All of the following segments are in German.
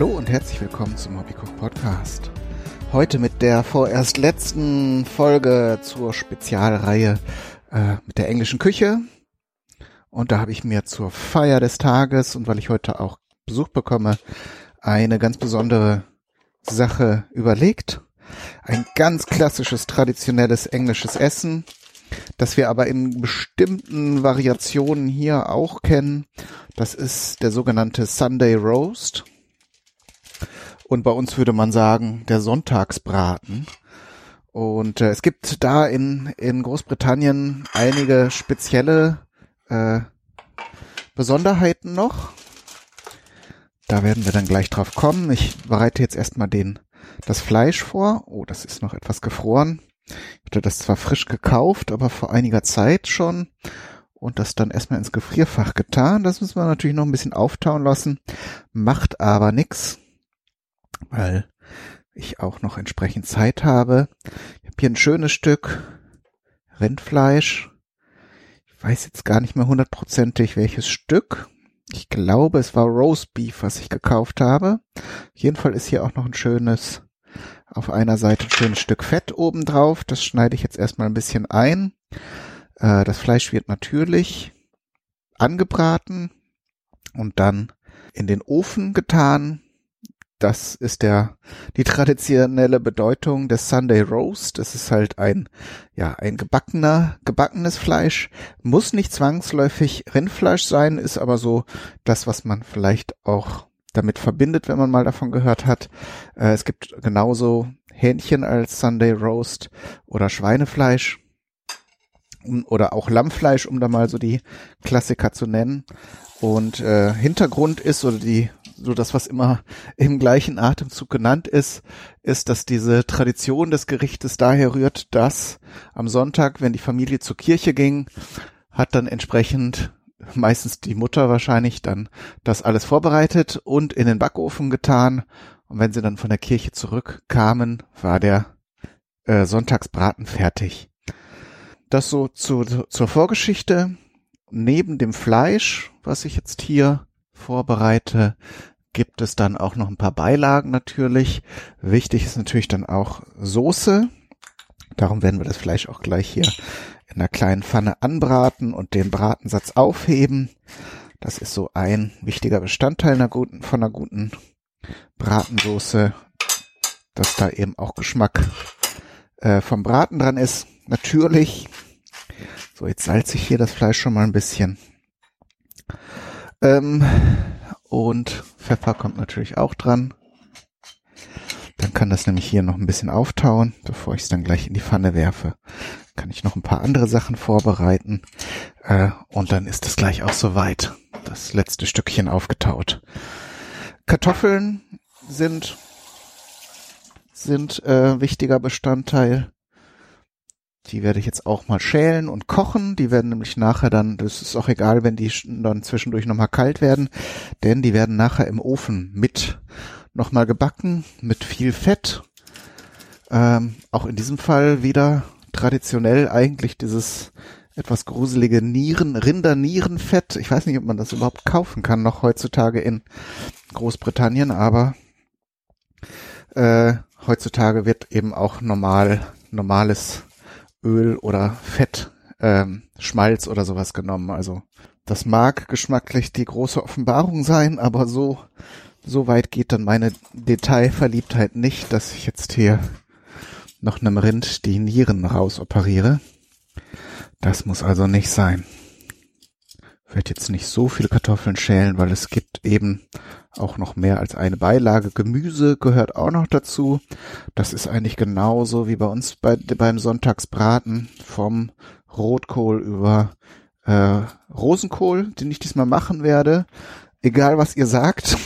Hallo und herzlich willkommen zum Hobbykoch Podcast. Heute mit der vorerst letzten Folge zur Spezialreihe äh, mit der englischen Küche. Und da habe ich mir zur Feier des Tages und weil ich heute auch Besuch bekomme, eine ganz besondere Sache überlegt. Ein ganz klassisches, traditionelles englisches Essen, das wir aber in bestimmten Variationen hier auch kennen. Das ist der sogenannte Sunday Roast. Und bei uns würde man sagen, der Sonntagsbraten. Und äh, es gibt da in, in Großbritannien einige spezielle äh, Besonderheiten noch. Da werden wir dann gleich drauf kommen. Ich bereite jetzt erstmal den, das Fleisch vor. Oh, das ist noch etwas gefroren. Ich hatte das zwar frisch gekauft, aber vor einiger Zeit schon und das dann erstmal ins Gefrierfach getan. Das müssen wir natürlich noch ein bisschen auftauen lassen. Macht aber nix, weil ich auch noch entsprechend Zeit habe. Ich habe hier ein schönes Stück Rindfleisch. Ich weiß jetzt gar nicht mehr hundertprozentig welches Stück. Ich glaube, es war Roast Beef, was ich gekauft habe. Auf jeden Fall ist hier auch noch ein schönes, auf einer Seite ein schönes Stück Fett oben drauf. Das schneide ich jetzt erstmal ein bisschen ein. Äh, das Fleisch wird natürlich angebraten und dann in den Ofen getan. Das ist der, die traditionelle Bedeutung des Sunday Roast. Das ist halt ein, ja, ein gebackener, gebackenes Fleisch. Muss nicht zwangsläufig Rindfleisch sein, ist aber so das, was man vielleicht auch damit verbindet, wenn man mal davon gehört hat. Äh, es gibt genauso Hähnchen als Sunday Roast oder Schweinefleisch oder auch Lammfleisch, um da mal so die Klassiker zu nennen. Und äh, Hintergrund ist oder die so das, was immer im gleichen Atemzug genannt ist, ist, dass diese Tradition des Gerichtes daher rührt, dass am Sonntag, wenn die Familie zur Kirche ging, hat dann entsprechend meistens die Mutter wahrscheinlich dann das alles vorbereitet und in den Backofen getan. Und wenn sie dann von der Kirche zurückkamen, war der äh, Sonntagsbraten fertig. Das so zu, zur Vorgeschichte. Neben dem Fleisch, was ich jetzt hier vorbereite, gibt es dann auch noch ein paar Beilagen natürlich. Wichtig ist natürlich dann auch Soße. Darum werden wir das Fleisch auch gleich hier in einer kleinen Pfanne anbraten und den Bratensatz aufheben. Das ist so ein wichtiger Bestandteil einer guten, von einer guten Bratensoße, dass da eben auch Geschmack äh, vom Braten dran ist. Natürlich. So, jetzt salze ich hier das Fleisch schon mal ein bisschen. Ähm, und Pfeffer kommt natürlich auch dran. Dann kann das nämlich hier noch ein bisschen auftauen, bevor ich es dann gleich in die Pfanne werfe. Kann ich noch ein paar andere Sachen vorbereiten. Äh, und dann ist es gleich auch soweit. Das letzte Stückchen aufgetaut. Kartoffeln sind, sind äh, wichtiger Bestandteil die werde ich jetzt auch mal schälen und kochen. Die werden nämlich nachher dann, das ist auch egal, wenn die dann zwischendurch nochmal kalt werden, denn die werden nachher im Ofen mit nochmal gebacken, mit viel Fett. Ähm, auch in diesem Fall wieder traditionell eigentlich dieses etwas gruselige Nieren, Rindernierenfett. Ich weiß nicht, ob man das überhaupt kaufen kann, noch heutzutage in Großbritannien, aber äh, heutzutage wird eben auch normal, normales Öl oder Fett, ähm, Schmalz oder sowas genommen. Also das mag geschmacklich die große Offenbarung sein, aber so, so weit geht dann meine Detailverliebtheit nicht, dass ich jetzt hier noch einem Rind die Nieren rausoperiere. Das muss also nicht sein werde jetzt nicht so viele Kartoffeln schälen, weil es gibt eben auch noch mehr als eine Beilage. Gemüse gehört auch noch dazu. Das ist eigentlich genauso wie bei uns bei, beim Sonntagsbraten vom Rotkohl über äh, Rosenkohl, den ich diesmal machen werde. Egal was ihr sagt.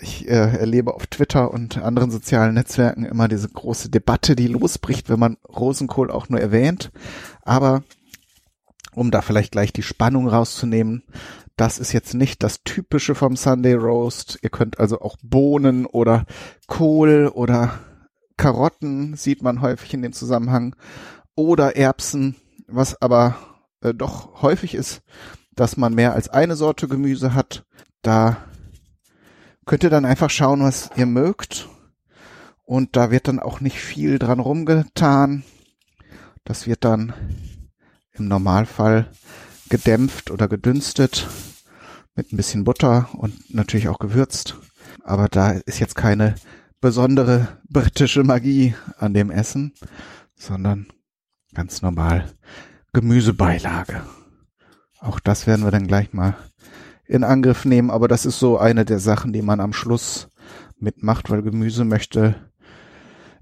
Ich äh, erlebe auf Twitter und anderen sozialen Netzwerken immer diese große Debatte, die losbricht, wenn man Rosenkohl auch nur erwähnt. Aber um da vielleicht gleich die Spannung rauszunehmen. Das ist jetzt nicht das typische vom Sunday Roast. Ihr könnt also auch Bohnen oder Kohl oder Karotten sieht man häufig in dem Zusammenhang oder Erbsen, was aber äh, doch häufig ist, dass man mehr als eine Sorte Gemüse hat. Da könnt ihr dann einfach schauen, was ihr mögt. Und da wird dann auch nicht viel dran rumgetan. Das wird dann im Normalfall gedämpft oder gedünstet mit ein bisschen Butter und natürlich auch gewürzt. Aber da ist jetzt keine besondere britische Magie an dem Essen, sondern ganz normal Gemüsebeilage. Auch das werden wir dann gleich mal in Angriff nehmen, aber das ist so eine der Sachen, die man am Schluss mitmacht, weil Gemüse möchte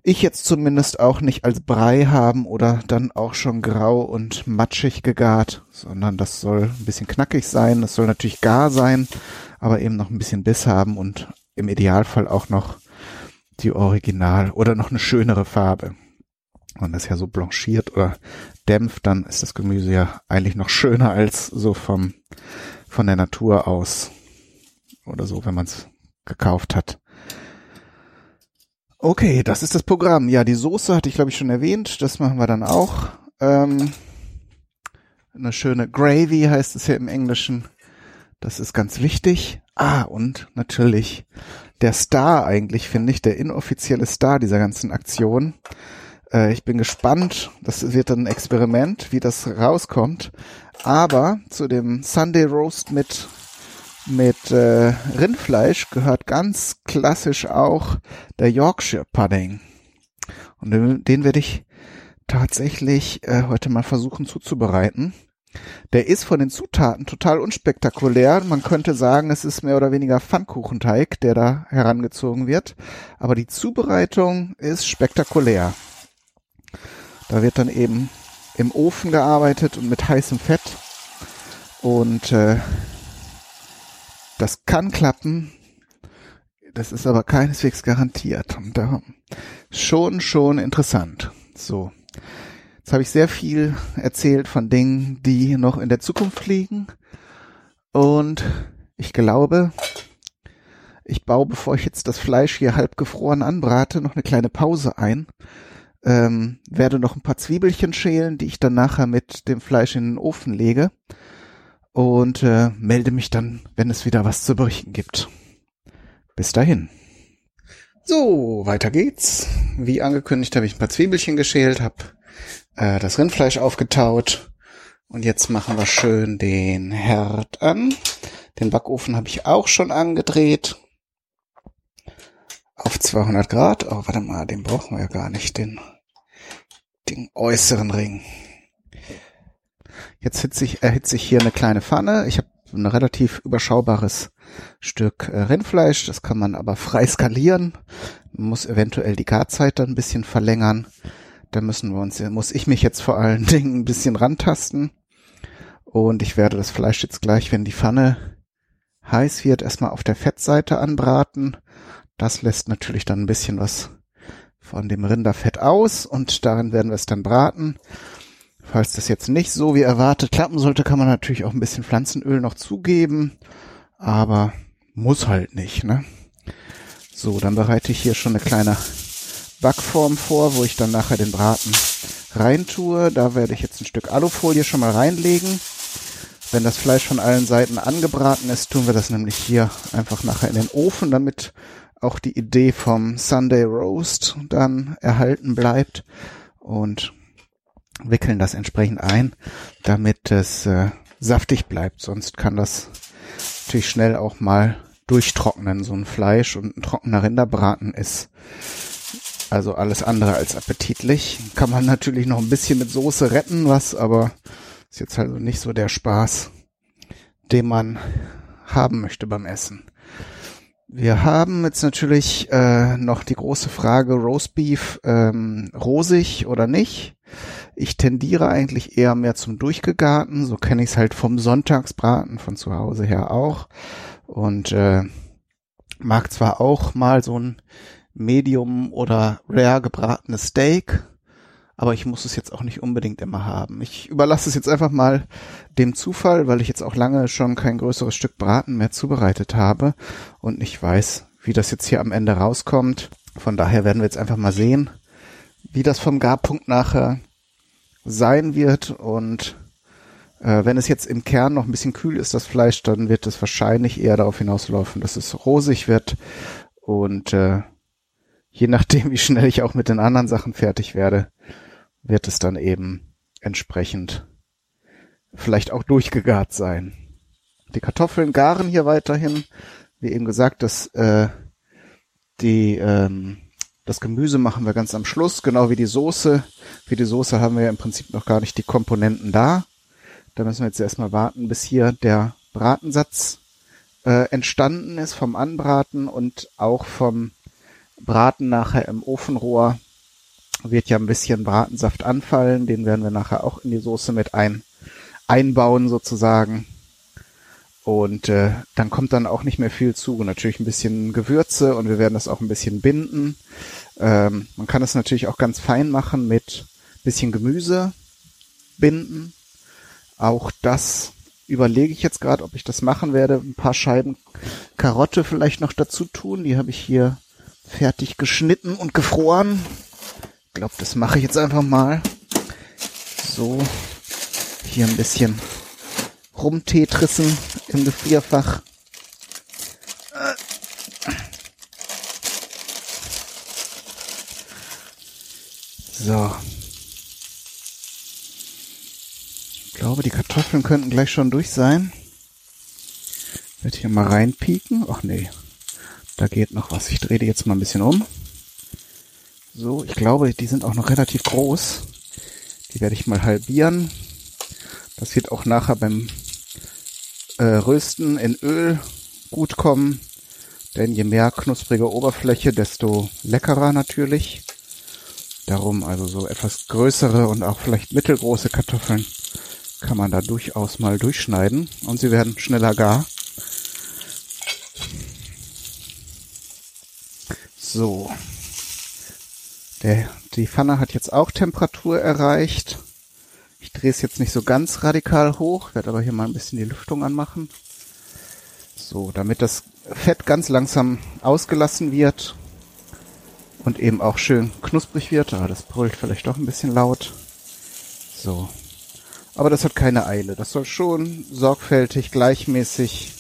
ich jetzt zumindest auch nicht als Brei haben oder dann auch schon grau und matschig gegart, sondern das soll ein bisschen knackig sein, das soll natürlich gar sein, aber eben noch ein bisschen Biss haben und im Idealfall auch noch die Original oder noch eine schönere Farbe. Wenn das ja so blanchiert oder dämpft, dann ist das Gemüse ja eigentlich noch schöner als so vom von der Natur aus oder so, wenn man es gekauft hat. Okay, das ist das Programm. Ja, die Soße hatte ich glaube ich schon erwähnt. Das machen wir dann auch. Ähm, eine schöne Gravy heißt es ja im Englischen. Das ist ganz wichtig. Ah, und natürlich der Star eigentlich, finde ich, der inoffizielle Star dieser ganzen Aktion. Äh, ich bin gespannt. Das wird dann ein Experiment, wie das rauskommt. Aber zu dem Sunday Roast mit mit äh, Rindfleisch gehört ganz klassisch auch der Yorkshire Pudding. Und den, den werde ich tatsächlich äh, heute mal versuchen zuzubereiten. Der ist von den Zutaten total unspektakulär. Man könnte sagen, es ist mehr oder weniger Pfannkuchenteig, der da herangezogen wird. Aber die Zubereitung ist spektakulär. Da wird dann eben im Ofen gearbeitet und mit heißem Fett. Und äh, das kann klappen. Das ist aber keineswegs garantiert. Und da schon, schon interessant. So. Jetzt habe ich sehr viel erzählt von Dingen, die noch in der Zukunft liegen. Und ich glaube, ich baue, bevor ich jetzt das Fleisch hier halb gefroren anbrate, noch eine kleine Pause ein. Ähm, werde noch ein paar Zwiebelchen schälen, die ich dann nachher mit dem Fleisch in den Ofen lege. Und äh, melde mich dann, wenn es wieder was zu berichten gibt. Bis dahin. So, weiter geht's. Wie angekündigt habe ich ein paar Zwiebelchen geschält, habe äh, das Rindfleisch aufgetaut und jetzt machen wir schön den Herd an. Den Backofen habe ich auch schon angedreht auf 200 Grad. Oh, warte mal, den brauchen wir ja gar nicht, den, den äußeren Ring. Jetzt hitze ich, erhitze ich hier eine kleine Pfanne. Ich habe ein relativ überschaubares Stück äh, Rindfleisch. Das kann man aber frei skalieren. Man muss eventuell die Garzeit dann ein bisschen verlängern. Da müssen wir uns, muss ich mich jetzt vor allen Dingen ein bisschen rantasten. Und ich werde das Fleisch jetzt gleich, wenn die Pfanne heiß wird, erstmal auf der Fettseite anbraten. Das lässt natürlich dann ein bisschen was von dem Rinderfett aus und darin werden wir es dann braten. Falls das jetzt nicht so wie erwartet klappen sollte, kann man natürlich auch ein bisschen Pflanzenöl noch zugeben, aber muss halt nicht, ne? So, dann bereite ich hier schon eine kleine Backform vor, wo ich dann nachher den Braten reintue. Da werde ich jetzt ein Stück Alufolie schon mal reinlegen. Wenn das Fleisch von allen Seiten angebraten ist, tun wir das nämlich hier einfach nachher in den Ofen, damit auch die Idee vom Sunday Roast dann erhalten bleibt und wickeln das entsprechend ein, damit es äh, saftig bleibt. Sonst kann das natürlich schnell auch mal durchtrocknen, so ein Fleisch und ein trockener Rinderbraten ist also alles andere als appetitlich. Kann man natürlich noch ein bisschen mit Soße retten, was aber ist jetzt also nicht so der Spaß, den man haben möchte beim Essen. Wir haben jetzt natürlich äh, noch die große Frage Roastbeef ähm, rosig oder nicht. Ich tendiere eigentlich eher mehr zum durchgegarten, so kenne ich es halt vom Sonntagsbraten von zu Hause her auch und äh, mag zwar auch mal so ein Medium oder Rare gebratenes Steak, aber ich muss es jetzt auch nicht unbedingt immer haben. Ich überlasse es jetzt einfach mal dem Zufall, weil ich jetzt auch lange schon kein größeres Stück Braten mehr zubereitet habe und nicht weiß, wie das jetzt hier am Ende rauskommt. Von daher werden wir jetzt einfach mal sehen, wie das vom Garpunkt nachher sein wird und Äh, wenn es jetzt im Kern noch ein bisschen kühl ist, das Fleisch, dann wird es wahrscheinlich eher darauf hinauslaufen, dass es rosig wird und äh, je nachdem, wie schnell ich auch mit den anderen Sachen fertig werde, wird es dann eben entsprechend vielleicht auch durchgegart sein. Die Kartoffeln garen hier weiterhin. Wie eben gesagt, das, äh, die, ähm, das Gemüse machen wir ganz am Schluss, genau wie die Soße. Für die Soße haben wir ja im Prinzip noch gar nicht die Komponenten da. Da müssen wir jetzt erstmal warten, bis hier der Bratensatz äh, entstanden ist vom Anbraten und auch vom Braten nachher im Ofenrohr wird ja ein bisschen Bratensaft anfallen. Den werden wir nachher auch in die Soße mit ein, einbauen sozusagen. Und äh, dann kommt dann auch nicht mehr viel zu. Natürlich ein bisschen Gewürze und wir werden das auch ein bisschen binden. Ähm, man kann es natürlich auch ganz fein machen mit bisschen Gemüse binden. Auch das überlege ich jetzt gerade, ob ich das machen werde. Ein paar Scheiben Karotte vielleicht noch dazu tun. Die habe ich hier fertig geschnitten und gefroren. Ich glaube, das mache ich jetzt einfach mal. So, hier ein bisschen rumtetrissen im Gefrierfach. So. Ich glaube, die Kartoffeln könnten gleich schon durch sein. Ich werde hier mal reinpieken. Ach nee, da geht noch was. Ich drehe die jetzt mal ein bisschen um. So, ich glaube, die sind auch noch relativ groß. Die werde ich mal halbieren. Das wird auch nachher beim äh, Rösten in Öl gut kommen. Denn je mehr knusprige Oberfläche, desto leckerer natürlich. Darum also so etwas größere und auch vielleicht mittelgroße Kartoffeln kann man da durchaus mal durchschneiden und sie werden schneller gar. So. Der, die Pfanne hat jetzt auch Temperatur erreicht. Ich drehe es jetzt nicht so ganz radikal hoch, werde aber hier mal ein bisschen die Lüftung anmachen. So, damit das Fett ganz langsam ausgelassen wird und eben auch schön knusprig wird. Ah, das brüllt vielleicht doch ein bisschen laut. So. Aber das hat keine Eile. Das soll schon sorgfältig, gleichmäßig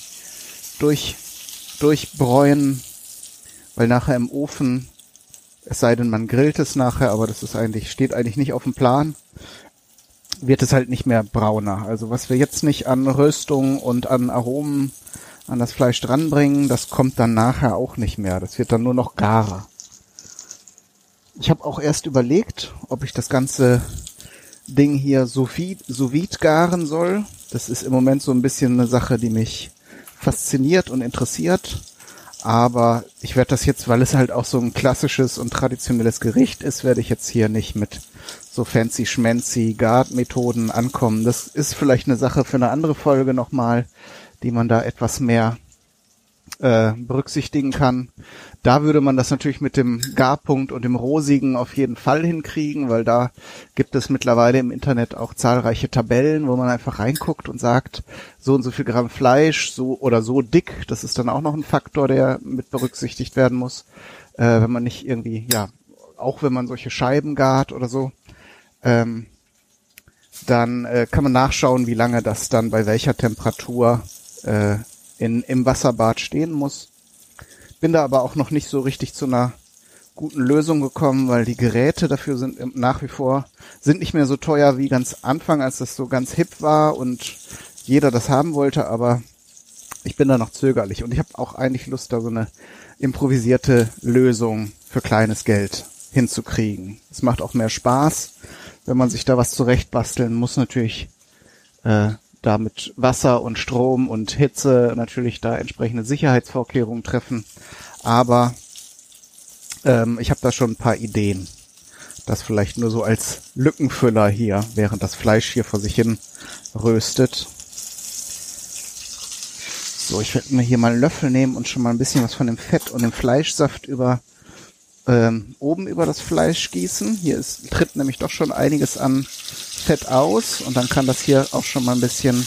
durch, durchbräuen weil nachher im Ofen, es sei denn, man grillt es nachher, aber das ist eigentlich, steht eigentlich nicht auf dem Plan, wird es halt nicht mehr brauner. Also was wir jetzt nicht an Röstung und an Aromen an das Fleisch dranbringen, das kommt dann nachher auch nicht mehr. Das wird dann nur noch garer. Ich habe auch erst überlegt, ob ich das ganze Ding hier sous vide, sous vide garen soll. Das ist im Moment so ein bisschen eine Sache, die mich fasziniert und interessiert. Aber ich werde das jetzt, weil es halt auch so ein klassisches und traditionelles Gericht ist, werde ich jetzt hier nicht mit so fancy schmancy Guard-Methoden ankommen. Das ist vielleicht eine Sache für eine andere Folge nochmal, die man da etwas mehr äh, berücksichtigen kann. Da würde man das natürlich mit dem Garpunkt und dem Rosigen auf jeden Fall hinkriegen, weil da gibt es mittlerweile im Internet auch zahlreiche Tabellen, wo man einfach reinguckt und sagt, so und so viel Gramm Fleisch, so oder so dick. Das ist dann auch noch ein Faktor, der mit berücksichtigt werden muss, äh, wenn man nicht irgendwie, ja, auch wenn man solche Scheiben gart oder so. Ähm, dann äh, kann man nachschauen, wie lange das dann bei welcher Temperatur äh, in, im Wasserbad stehen muss. Bin da aber auch noch nicht so richtig zu einer guten Lösung gekommen, weil die Geräte dafür sind nach wie vor, sind nicht mehr so teuer wie ganz Anfang, als das so ganz hip war und jeder das haben wollte, aber ich bin da noch zögerlich und ich habe auch eigentlich Lust, da so eine improvisierte Lösung für kleines Geld hinzukriegen. Es macht auch mehr Spaß, wenn man sich da was zurechtbasteln muss natürlich äh, da mit Wasser und Strom und Hitze natürlich da entsprechende Sicherheitsvorkehrungen treffen. Aber ähm, ich habe da schon ein paar Ideen. Das vielleicht nur so als Lückenfüller hier, während das Fleisch hier vor sich hin röstet. So, ich werde mir hier mal einen Löffel nehmen und schon mal ein bisschen was von dem Fett und dem Fleischsaft über ähm, oben über das Fleisch gießen. Hier ist, tritt nämlich doch schon einiges an Fett aus und dann kann das hier auch schon mal ein bisschen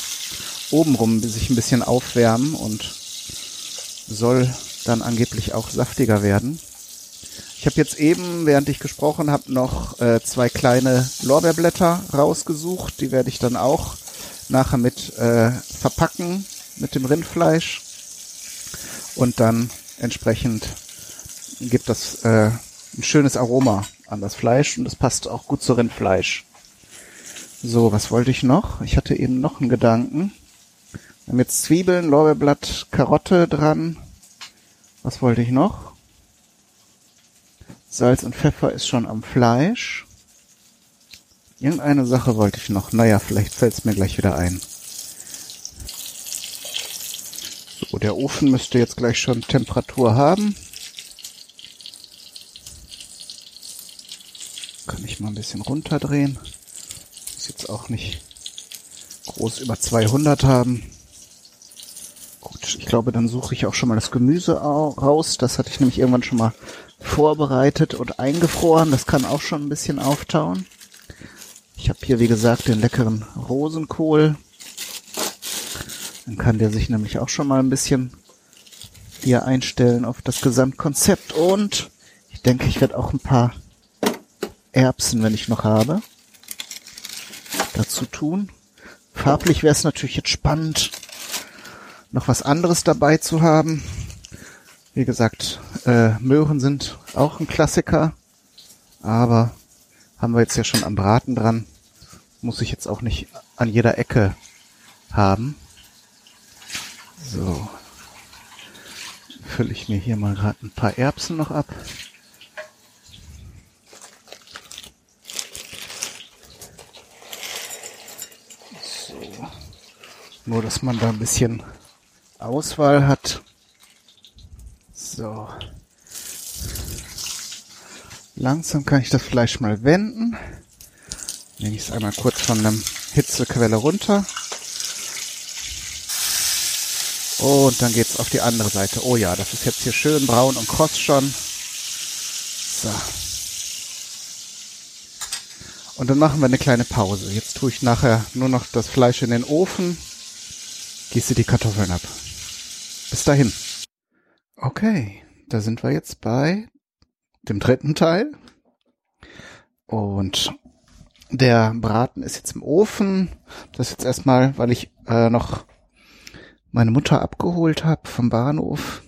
obenrum sich ein bisschen aufwärmen und soll dann angeblich auch saftiger werden. Ich habe jetzt eben, während ich gesprochen habe, noch äh, zwei kleine Lorbeerblätter rausgesucht. Die werde ich dann auch nachher mit äh, verpacken mit dem Rindfleisch und dann entsprechend gibt das äh, ein schönes Aroma an das Fleisch und es passt auch gut zu Rindfleisch. So, was wollte ich noch? Ich hatte eben noch einen Gedanken. Wir haben jetzt Zwiebeln, Lorbeerblatt, Karotte dran. Was wollte ich noch? Salz und Pfeffer ist schon am Fleisch. Irgendeine Sache wollte ich noch. Naja, vielleicht fällt es mir gleich wieder ein. So, der Ofen müsste jetzt gleich schon Temperatur haben. Ich mal ein bisschen runterdrehen. Muss jetzt auch nicht groß über 200 haben. Gut, ich glaube, dann suche ich auch schon mal das Gemüse raus. Das hatte ich nämlich irgendwann schon mal vorbereitet und eingefroren. Das kann auch schon ein bisschen auftauen. Ich habe hier, wie gesagt, den leckeren Rosenkohl. Dann kann der sich nämlich auch schon mal ein bisschen hier einstellen auf das Gesamtkonzept. Und ich denke, ich werde auch ein paar Erbsen, wenn ich noch habe, dazu tun. Farblich wäre es natürlich jetzt spannend, noch was anderes dabei zu haben. Wie gesagt, äh, Möhren sind auch ein Klassiker, aber haben wir jetzt ja schon am Braten dran. Muss ich jetzt auch nicht an jeder Ecke haben. So. Fülle ich mir hier mal gerade ein paar Erbsen noch ab. Nur, dass man da ein bisschen Auswahl hat. So. Langsam kann ich das Fleisch mal wenden. Nehme ich es einmal kurz von der Hitzequelle runter. Und dann geht's auf die andere Seite. Oh ja, das ist jetzt hier schön braun und kross schon. So. Und dann machen wir eine kleine Pause. Jetzt tue ich nachher nur noch das Fleisch in den Ofen gieße die Kartoffeln ab. Bis dahin. Okay, da sind wir jetzt bei dem dritten Teil. Und der Braten ist jetzt im Ofen. Das ist jetzt erstmal, weil ich äh, noch meine Mutter abgeholt habe vom Bahnhof.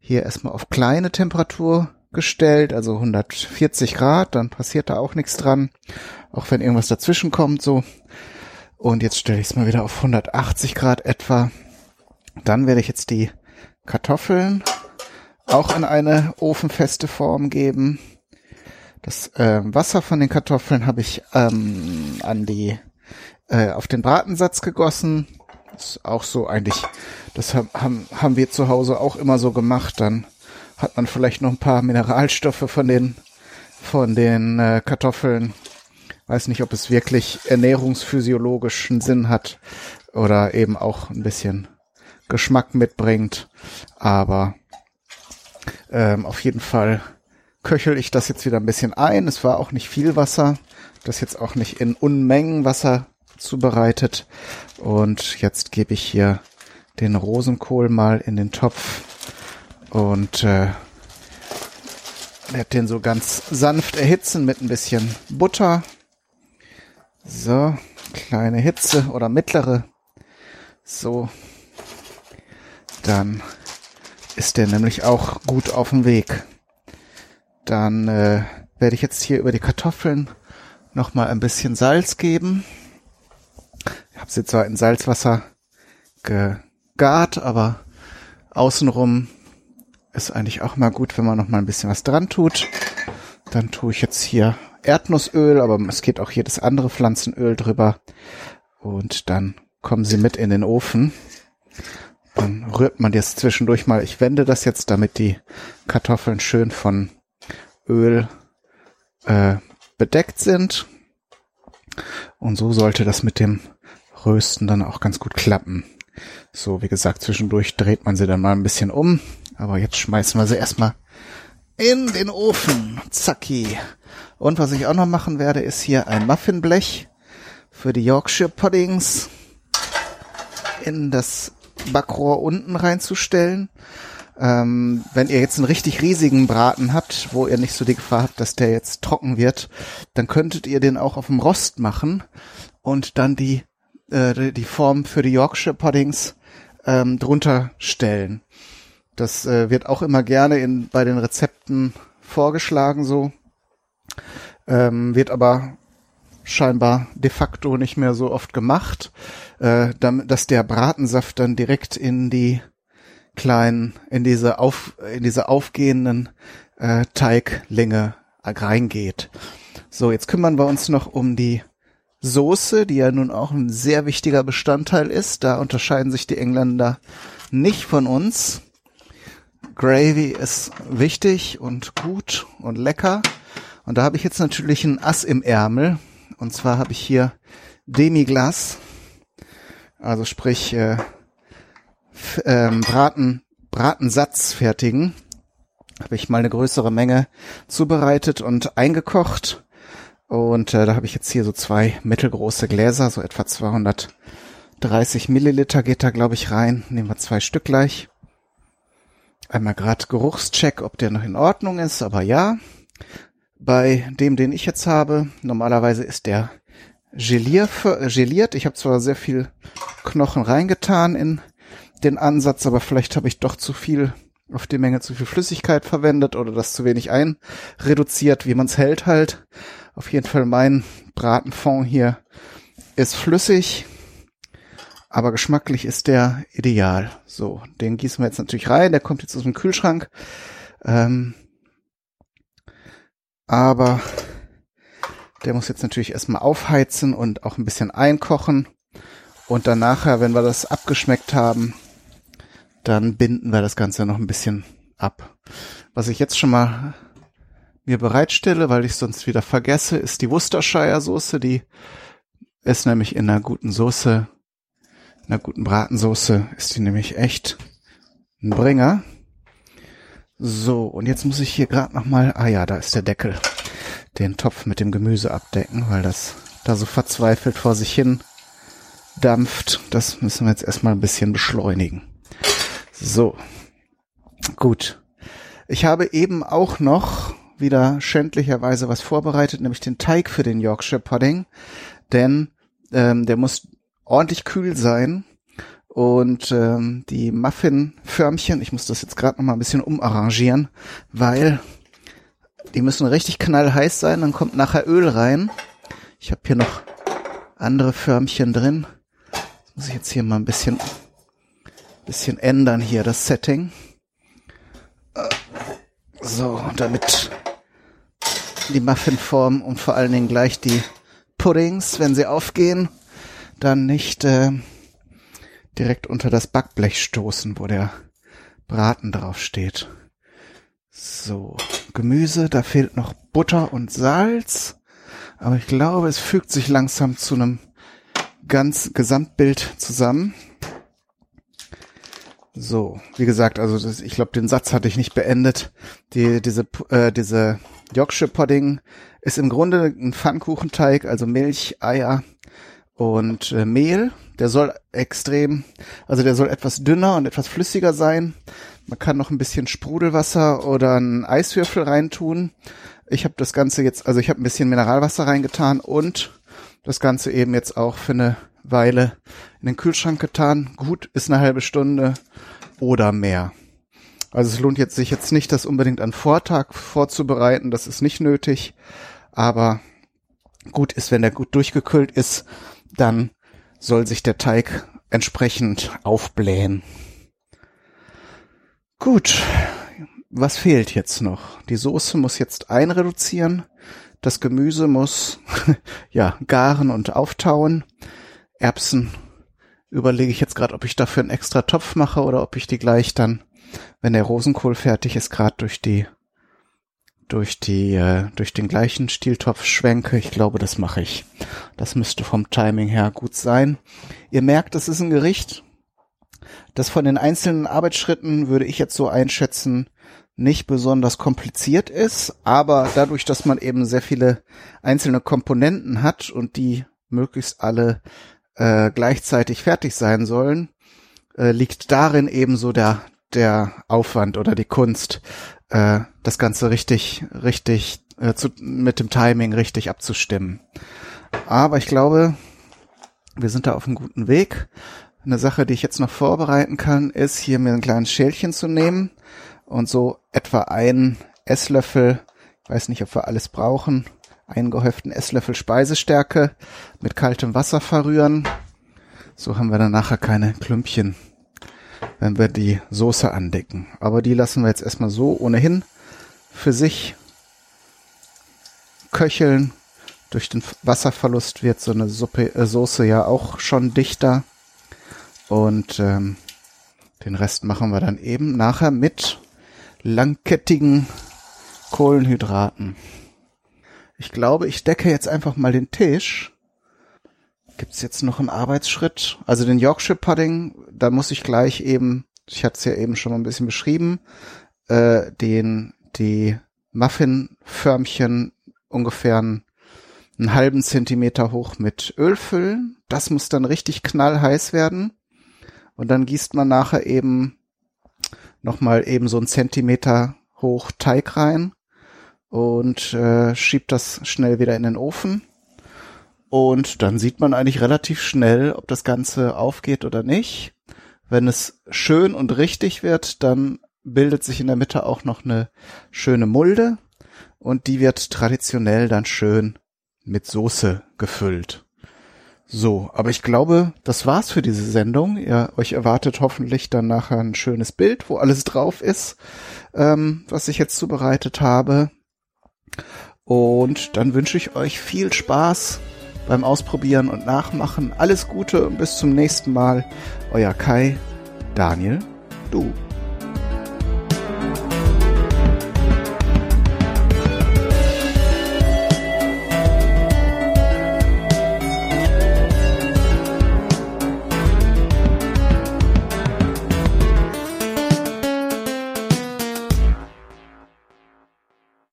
Hier erstmal auf kleine Temperatur gestellt, also 140 Grad, dann passiert da auch nichts dran. Auch wenn irgendwas dazwischen kommt, so. Und jetzt stelle ich es mal wieder auf 180 Grad etwa. Dann werde ich jetzt die Kartoffeln auch in eine ofenfeste Form geben. Das äh, Wasser von den Kartoffeln habe ich ähm, an die äh, auf den Bratensatz gegossen. Das ist auch so eigentlich, das haben, haben wir zu Hause auch immer so gemacht. Dann hat man vielleicht noch ein paar Mineralstoffe von den von den äh, Kartoffeln Weiß nicht, ob es wirklich ernährungsphysiologischen Sinn hat oder eben auch ein bisschen Geschmack mitbringt. Aber ähm, auf jeden Fall köchel ich das jetzt wieder ein bisschen ein. Es war auch nicht viel Wasser. Das jetzt auch nicht in Unmengen Wasser zubereitet. Und jetzt gebe ich hier den Rosenkohl mal in den Topf und äh, werde den so ganz sanft erhitzen mit ein bisschen Butter. So, kleine Hitze oder mittlere. So, dann ist der nämlich auch gut auf dem Weg. Dann äh, werde ich jetzt hier über die Kartoffeln nochmal ein bisschen Salz geben. Ich habe sie zwar in Salzwasser gegart, aber außenrum ist eigentlich auch mal gut, wenn man nochmal ein bisschen was dran tut. Dann tue ich jetzt hier Erdnussöl, aber es geht auch jedes andere Pflanzenöl drüber. Und dann kommen sie mit in den Ofen. Dann rührt man jetzt zwischendurch mal. Ich wende das jetzt, damit die Kartoffeln schön von Öl äh, bedeckt sind. Und so sollte das mit dem Rösten dann auch ganz gut klappen. So, wie gesagt, zwischendurch dreht man sie dann mal ein bisschen um. Aber jetzt schmeißen wir sie erstmal in den Ofen. Zacki. Und was ich auch noch machen werde, ist hier ein Muffinblech für die Yorkshire Puddings in das Backrohr unten reinzustellen. Ähm, wenn ihr jetzt einen richtig riesigen Braten habt, wo ihr nicht so die Gefahr habt, dass der jetzt trocken wird, dann könntet ihr den auch auf dem Rost machen und dann die äh, die Form für die Yorkshire Puddings ähm, drunter stellen. Das äh, wird auch immer gerne in, bei den Rezepten vorgeschlagen so, ähm, wird aber scheinbar de facto nicht mehr so oft gemacht, äh, dass der Bratensaft dann direkt in die kleinen, in diese auf, in diese aufgehenden äh, Teiglänge reingeht. So, jetzt kümmern wir uns noch um die Soße, die ja nun auch ein sehr wichtiger Bestandteil ist. Da unterscheiden sich die Engländer nicht von uns. Gravy ist wichtig und gut und lecker. Und da habe ich jetzt natürlich ein Ass im Ärmel. Und zwar habe ich hier Demi-Glas, also sprich äh, ähm, Braten, Bratensatz fertigen. Habe ich mal eine größere Menge zubereitet und eingekocht. Und äh, da habe ich jetzt hier so zwei mittelgroße Gläser, so etwa 230 Milliliter geht da, glaube ich, rein. Nehmen wir zwei Stück gleich. Einmal gerade Geruchscheck, ob der noch in Ordnung ist, aber ja. Bei dem, den ich jetzt habe, normalerweise ist der gelier, geliert. Ich habe zwar sehr viel Knochen reingetan in den Ansatz, aber vielleicht habe ich doch zu viel auf die Menge zu viel Flüssigkeit verwendet oder das zu wenig einreduziert, wie man es hält halt. Auf jeden Fall mein Bratenfond hier ist flüssig, aber geschmacklich ist der ideal. So, den gießen wir jetzt natürlich rein. Der kommt jetzt aus dem Kühlschrank. Ähm, aber der muss jetzt natürlich erstmal aufheizen und auch ein bisschen einkochen. Und dann nachher, wenn wir das abgeschmeckt haben, dann binden wir das Ganze noch ein bisschen ab. Was ich jetzt schon mal mir bereitstelle, weil ich sonst wieder vergesse, ist die Worcestershire Soße. Die ist nämlich in einer guten Soße, in einer guten Bratensoße ist die nämlich echt ein Bringer. So, und jetzt muss ich hier gerade noch mal, ah ja, da ist der Deckel, den Topf mit dem Gemüse abdecken, weil das da so verzweifelt vor sich hin dampft. Das müssen wir jetzt erstmal ein bisschen beschleunigen. So, gut. Ich habe eben auch noch wieder schändlicherweise was vorbereitet, nämlich den Teig für den Yorkshire Pudding, denn ähm, der muss ordentlich kühl sein und ähm, die Muffin-Förmchen, ich muss das jetzt gerade noch mal ein bisschen umarrangieren, weil die müssen richtig knallheiß sein, dann kommt nachher Öl rein. Ich habe hier noch andere Förmchen drin. Das muss ich jetzt hier mal ein bisschen, bisschen ändern hier, das Setting. So, damit die Muffinform und vor allen Dingen gleich die Puddings, wenn sie aufgehen, dann nicht äh, direkt unter das Backblech stoßen, wo der Braten drauf steht. So, Gemüse, da fehlt noch Butter und Salz, aber ich glaube, es fügt sich langsam zu einem ganz Gesamtbild zusammen. So, wie gesagt, also das, ich glaube, den Satz hatte ich nicht beendet. Die, diese, äh, diese Yorkshire Pudding ist im Grunde ein Pfannkuchenteig, also Milch, Eier und äh, Mehl. Der soll extrem, also der soll etwas dünner und etwas flüssiger sein. Man kann noch ein bisschen Sprudelwasser oder einen Eiswürfel reintun. Ich habe das Ganze jetzt, also ich habe ein bisschen Mineralwasser reingetan und das Ganze eben jetzt auch für eine Weile in den Kühlschrank getan. Gut, ist eine halbe Stunde oder mehr. Also es lohnt jetzt sich jetzt nicht, das unbedingt an Vortag vorzubereiten, das ist nicht nötig, aber gut ist, wenn der gut durchgekühlt ist, dann soll sich der Teig entsprechend aufblähen. Gut, was fehlt jetzt noch? Die Soße muss jetzt einreduzieren, das Gemüse muss ja garen und auftauen. Erbsen überlege ich jetzt gerade, ob ich dafür einen extra Topf mache oder ob ich die gleich dann, wenn der Rosenkohl fertig ist, gerade durch die durch die äh, durch den gleichen Stieltopf schwenke. Ich glaube, das mache ich. Das müsste vom Timing her gut sein. Ihr merkt, das ist ein Gericht, das von den einzelnen Arbeitsschritten würde ich jetzt so einschätzen, nicht besonders kompliziert ist, aber dadurch, dass man eben sehr viele einzelne Komponenten hat und die möglichst alle äh, gleichzeitig fertig sein sollen, äh, liegt darin eben so der, der Aufwand oder die Kunst, äh, das Ganze richtig, richtig äh, zu, mit dem Timing richtig abzustimmen. Aber ich glaube, Wir sind da auf einem guten Weg. Eine Sache, die ich jetzt noch vorbereiten kann, ist hier mir ein kleines Schälchen zu nehmen und so etwa einen Esslöffel, ich weiß nicht, ob wir alles brauchen, einen gehäuften Esslöffel Speisestärke mit kaltem Wasser verrühren. So haben wir dann nachher keine Klümpchen, wenn wir die Soße andecken. Aber die lassen wir jetzt erstmal so ohnehin für sich köcheln. Durch den Wasserverlust wird so eine Suppe, äh, Soße ja auch schon dichter. Und ähm, den Rest machen wir dann eben nachher mit langkettigen Kohlenhydraten. Ich glaube, ich decke jetzt einfach mal den Tisch. Gibt's jetzt noch einen Arbeitsschritt? Also den Yorkshire Pudding, da muss ich gleich eben, ich hatte es ja eben schon mal ein bisschen beschrieben, äh, den die Muffinförmchen ungefähr einen, einen halben Zentimeter hoch mit Öl füllen. Das muss dann richtig knallheiß werden. Und dann gießt man nachher eben nochmal eben so einen Zentimeter hoch Teig rein und äh, schiebt das schnell wieder in den Ofen. Und dann sieht man eigentlich relativ schnell, ob das Ganze aufgeht oder nicht. Wenn es schön und richtig wird, dann bildet sich in der Mitte auch noch eine schöne Mulde und die wird traditionell dann schön mit Soße gefüllt. So, aber ich glaube, das war's für diese Sendung. Ihr euch erwartet hoffentlich dann nachher ein schönes Bild, wo alles drauf ist, ähm, was ich jetzt zubereitet habe. Und dann wünsche ich euch viel Spaß beim Ausprobieren und Nachmachen. Alles Gute und bis zum nächsten Mal. Euer Kai, Daniel, du.